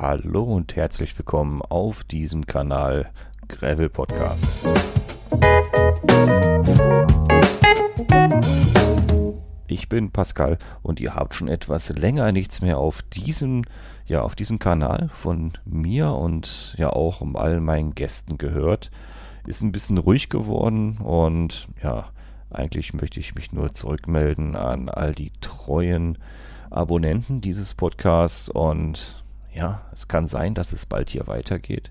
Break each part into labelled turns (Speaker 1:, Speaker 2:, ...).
Speaker 1: Hallo und herzlich willkommen auf diesem Kanal Gravel Podcast. Ich bin Pascal und ihr habt schon etwas länger nichts mehr auf diesem, ja, auf diesem Kanal von mir und ja auch um all meinen Gästen gehört. Ist ein bisschen ruhig geworden und ja, eigentlich möchte ich mich nur zurückmelden an all die treuen Abonnenten dieses Podcasts und ja, es kann sein, dass es bald hier weitergeht.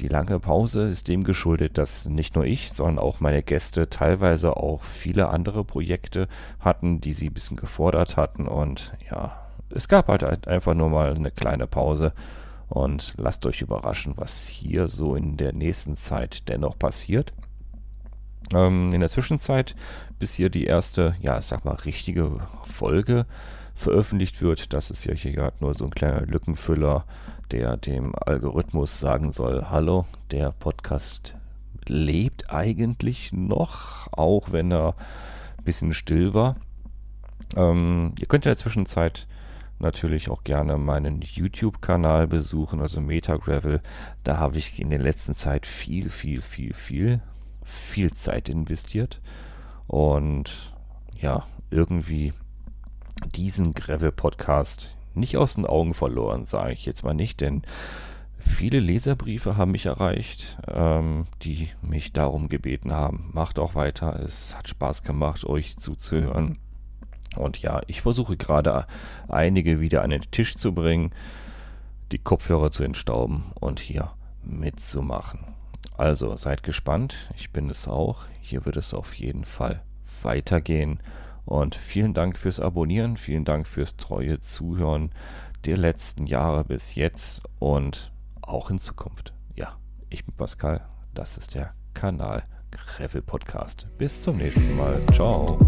Speaker 1: Die lange Pause ist dem geschuldet, dass nicht nur ich, sondern auch meine Gäste teilweise auch viele andere Projekte hatten, die sie ein bisschen gefordert hatten. Und ja, es gab halt einfach nur mal eine kleine Pause. Und lasst euch überraschen, was hier so in der nächsten Zeit dennoch passiert. Ähm, in der Zwischenzeit, bis hier die erste, ja, ich sag mal, richtige Folge veröffentlicht wird, das ist ja hier gerade nur so ein kleiner Lückenfüller, der dem Algorithmus sagen soll, hallo, der Podcast lebt eigentlich noch, auch wenn er ein bisschen still war. Ähm, ihr könnt in der Zwischenzeit natürlich auch gerne meinen YouTube-Kanal besuchen, also Metagravel. Da habe ich in der letzten Zeit viel, viel, viel, viel, viel Zeit investiert. Und ja, irgendwie diesen Gravel-Podcast nicht aus den Augen verloren, sage ich jetzt mal nicht, denn viele Leserbriefe haben mich erreicht, ähm, die mich darum gebeten haben. Macht auch weiter, es hat Spaß gemacht, euch zuzuhören. Und ja, ich versuche gerade einige wieder an den Tisch zu bringen, die Kopfhörer zu entstauben und hier mitzumachen. Also seid gespannt, ich bin es auch. Hier wird es auf jeden Fall weitergehen. Und vielen Dank fürs Abonnieren, vielen Dank fürs treue Zuhören der letzten Jahre bis jetzt und auch in Zukunft. Ja, ich bin Pascal, das ist der Kanal Gravel Podcast. Bis zum nächsten Mal. Ciao.